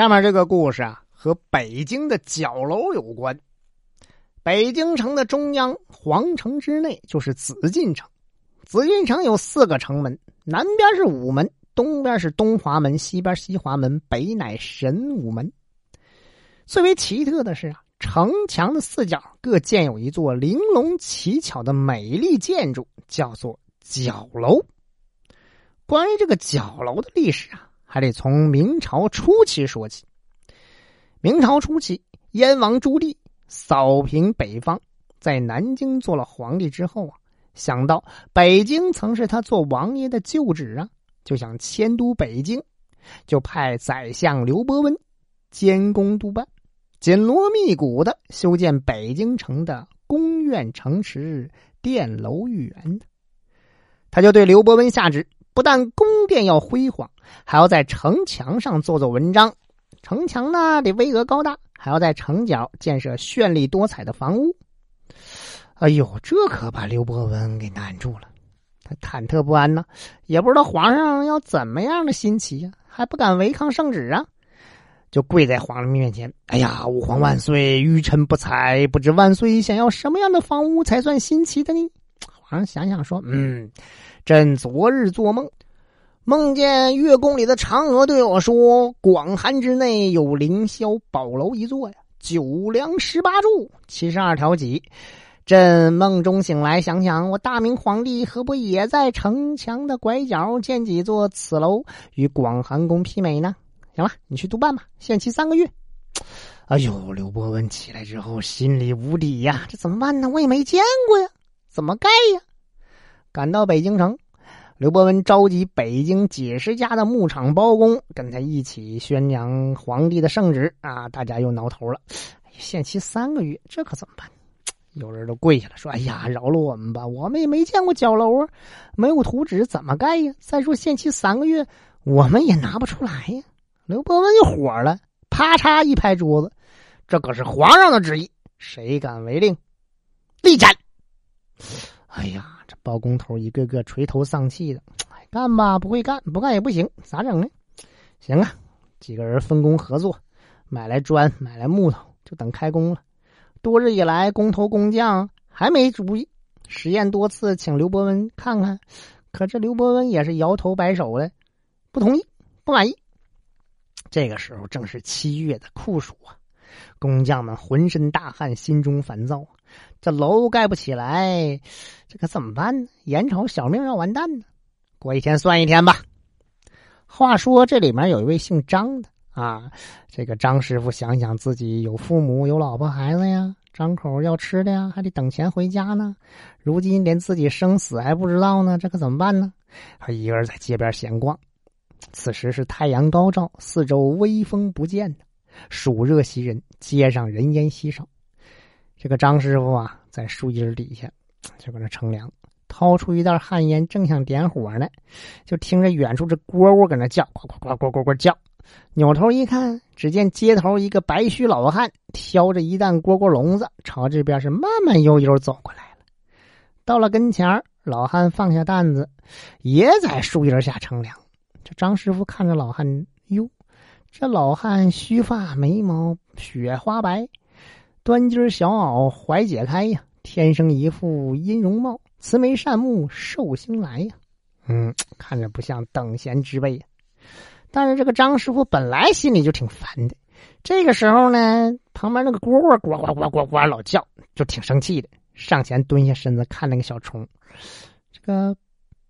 下面这个故事啊，和北京的角楼有关。北京城的中央皇城之内就是紫禁城。紫禁城有四个城门，南边是午门，东边是东华门，西边西华门，北乃神武门。最为奇特的是啊，城墙的四角各建有一座玲珑奇巧的美丽建筑，叫做角楼。关于这个角楼的历史啊。还得从明朝初期说起。明朝初期，燕王朱棣扫平北方，在南京做了皇帝之后啊，想到北京曾是他做王爷的旧址啊，就想迁都北京，就派宰相刘伯温监工督办，紧锣密鼓的修建北京城的宫苑城池、殿楼御园。他就对刘伯温下旨。不但宫殿要辉煌，还要在城墙上做做文章。城墙呢得巍峨高大，还要在城角建设绚丽多彩的房屋。哎呦，这可把刘伯温给难住了，他忐忑不安呢，也不知道皇上要怎么样的新奇呀，还不敢违抗圣旨啊，就跪在皇上面前：“哎呀，吾皇万岁！愚臣不才，不知万岁想要什么样的房屋才算新奇的呢？”皇上想想说：“嗯。”朕昨日做梦，梦见月宫里的嫦娥对我说：“广寒之内有凌霄宝楼一座呀，九梁十八柱，七十二条脊。”朕梦中醒来，想想我大明皇帝何不也在城墙的拐角建几座此楼，与广寒宫媲美呢？行了，你去督办吧，限期三个月。哎呦，刘伯温起来之后心里无底呀，这怎么办呢？我也没见过呀，怎么盖呀？赶到北京城，刘伯温召集北京几十家的牧场包工，跟他一起宣扬皇帝的圣旨啊！大家又挠头了，限期三个月，这可怎么办？有人都跪下了，说：“哎呀，饶了我们吧，我们也没见过角楼啊，没有图纸怎么盖呀？再说限期三个月，我们也拿不出来呀。”刘伯温就火了，啪嚓一拍桌子：“这可是皇上的旨意，谁敢违令，立斩！”哎呀！这包工头一个个垂头丧气的，干吧不会干，不干也不行，咋整呢？行啊，几个人分工合作，买来砖，买来木头，就等开工了。多日以来，工头工匠还没主意，实验多次，请刘伯温看看，可这刘伯温也是摇头摆手的，不同意，不满意。这个时候正是七月的酷暑啊，工匠们浑身大汗，心中烦躁。这楼盖不起来，这可怎么办呢？眼瞅小命要完蛋呢，过一天算一天吧。话说这里面有一位姓张的啊，这个张师傅想想自己有父母、有老婆孩子呀，张口要吃的呀，还得等钱回家呢。如今连自己生死还不知道呢，这可怎么办呢？他一个人在街边闲逛。此时是太阳高照，四周微风不见的，暑热袭人，街上人烟稀少。这个张师傅啊，在树荫底下就搁那乘凉，掏出一袋旱烟，正想点火呢，就听着远处这蝈蝈搁那叫，呱呱呱呱呱呱叫。扭头一看，只见街头一个白须老汉挑着一担蝈蝈笼子，朝这边是慢慢悠悠走过来了。到了跟前老汉放下担子，也在树荫下乘凉。这张师傅看着老汉，这老汉须发眉毛雪花白。端襟小袄怀解开呀，天生一副阴容貌，慈眉善目寿星来呀。嗯，看着不像等闲之辈呀。但是这个张师傅本来心里就挺烦的，这个时候呢，旁边那个蝈蝈呱呱呱呱呱老叫，就挺生气的，上前蹲下身子看那个小虫。这个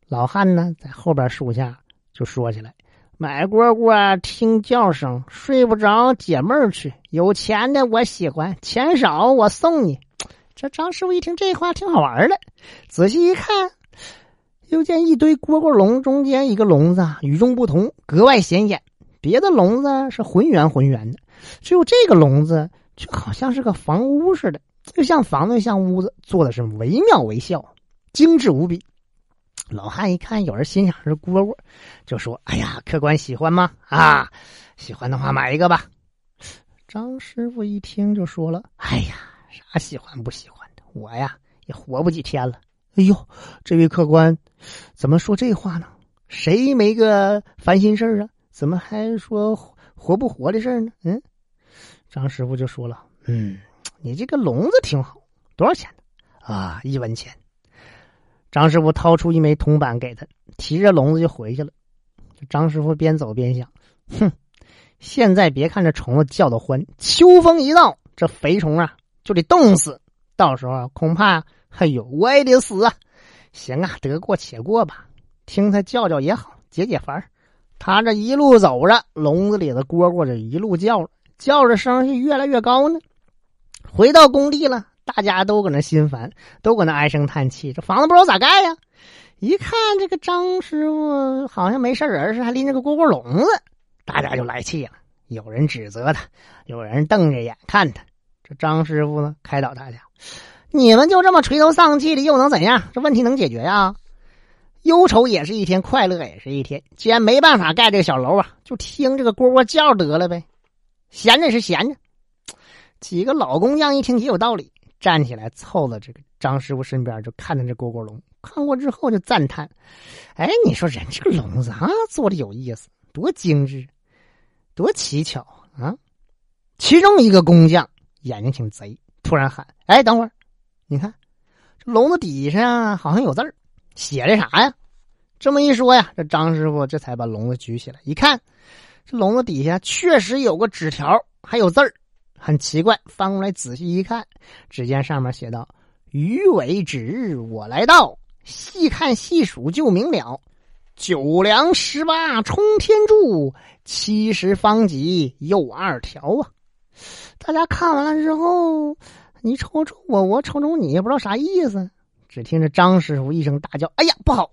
老汉呢，在后边树下就说起来。买蝈蝈听叫声睡不着解闷儿去，有钱的我喜欢，钱少我送你。这张师傅一听这话挺好玩的，仔细一看，又见一堆蝈蝈笼中间一个笼子与众不同，格外显眼。别的笼子是浑圆浑圆的，只有这个笼子就好像是个房屋似的，又像房子又像屋子，做的是惟妙惟肖，精致无比。老汉一看有人欣赏这蝈蝈，就说：“哎呀，客官喜欢吗？啊，喜欢的话买一个吧。”张师傅一听就说了：“哎呀，啥喜欢不喜欢的，我呀也活不几天了。”哎呦，这位客官怎么说这话呢？谁没个烦心事啊？怎么还说活不活的事呢？嗯，张师傅就说了：“嗯，你这个笼子挺好，多少钱呢？啊，一文钱。”张师傅掏出一枚铜板给他，提着笼子就回去了。张师傅边走边想：“哼，现在别看这虫子叫的欢，秋风一到，这肥虫啊就得冻死，到时候恐怕哎呦我也得死啊！行啊，得过且过吧，听他叫叫也好，解解烦。”他这一路走着，笼子里的蝈蝈就一路叫着，叫着声是越来越高呢。回到工地了，大家都搁那心烦，都搁那唉声叹气，这房子不知道咋盖呀。一看这个张师傅好像没事人似的，还拎着个蝈蝈笼子，大家就来气了。有人指责他，有人瞪着眼看他。这张师傅呢，开导大家：“你们就这么垂头丧气的，又能怎样？这问题能解决呀？忧愁也是一天，快乐也是一天。既然没办法盖这个小楼啊，就听这个蝈蝈叫得了呗。闲着是闲着。”几个老工匠一听也有道理，站起来凑到这个张师傅身边，就看着这蝈蝈笼。看过之后就赞叹：“哎，你说人这个笼子啊，做的有意思，多精致，多奇巧啊！”其中一个工匠眼睛挺贼，突然喊：“哎，等会儿，你看这笼子底下好像有字儿，写的啥呀？”这么一说呀，这张师傅这才把笼子举起来一看，这笼子底下确实有个纸条，还有字儿，很奇怪。翻过来仔细一看，只见上面写道：“鱼尾指日我来到。”细看细数就明了，九梁十八冲天柱，七十方脊又二条啊！大家看完了之后，你瞅瞅我，我瞅瞅你，也不知道啥意思。只听着张师傅一声大叫：“哎呀，不好！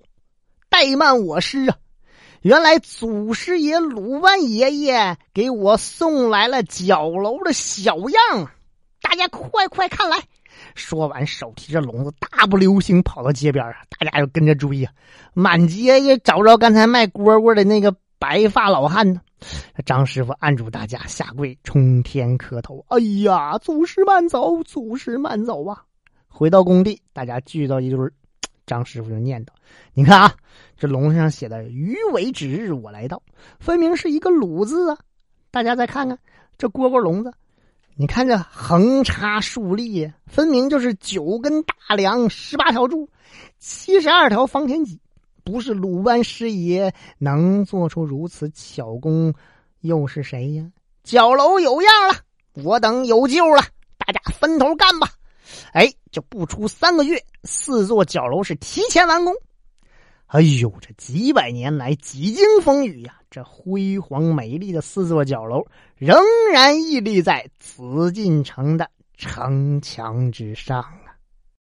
怠慢我师啊！原来祖师爷鲁班爷爷给我送来了角楼的小样，大家快快看来！”说完，手提着笼子，大步流星跑到街边啊！大家就跟着追啊，满街也找着刚才卖蝈蝈的那个白发老汉呢。张师傅按住大家，下跪冲天磕头：“哎呀，祖师慢走，祖师慢走啊！”回到工地，大家聚到一堆张师傅就念叨：“你看啊，这笼子上写的‘鱼尾指日我来到’，分明是一个‘鲁’字啊！大家再看看这蝈蝈笼子。”你看这横插竖立，分明就是九根大梁、十八条柱、七十二条方天戟。不是鲁班师爷能做出如此巧工，又是谁呀？角楼有样了，我等有救了，大家分头干吧！哎，就不出三个月，四座角楼是提前完工。哎呦，这几百年来几经风雨呀，这辉煌美丽的四座角楼仍然屹立在紫禁城的城墙之上。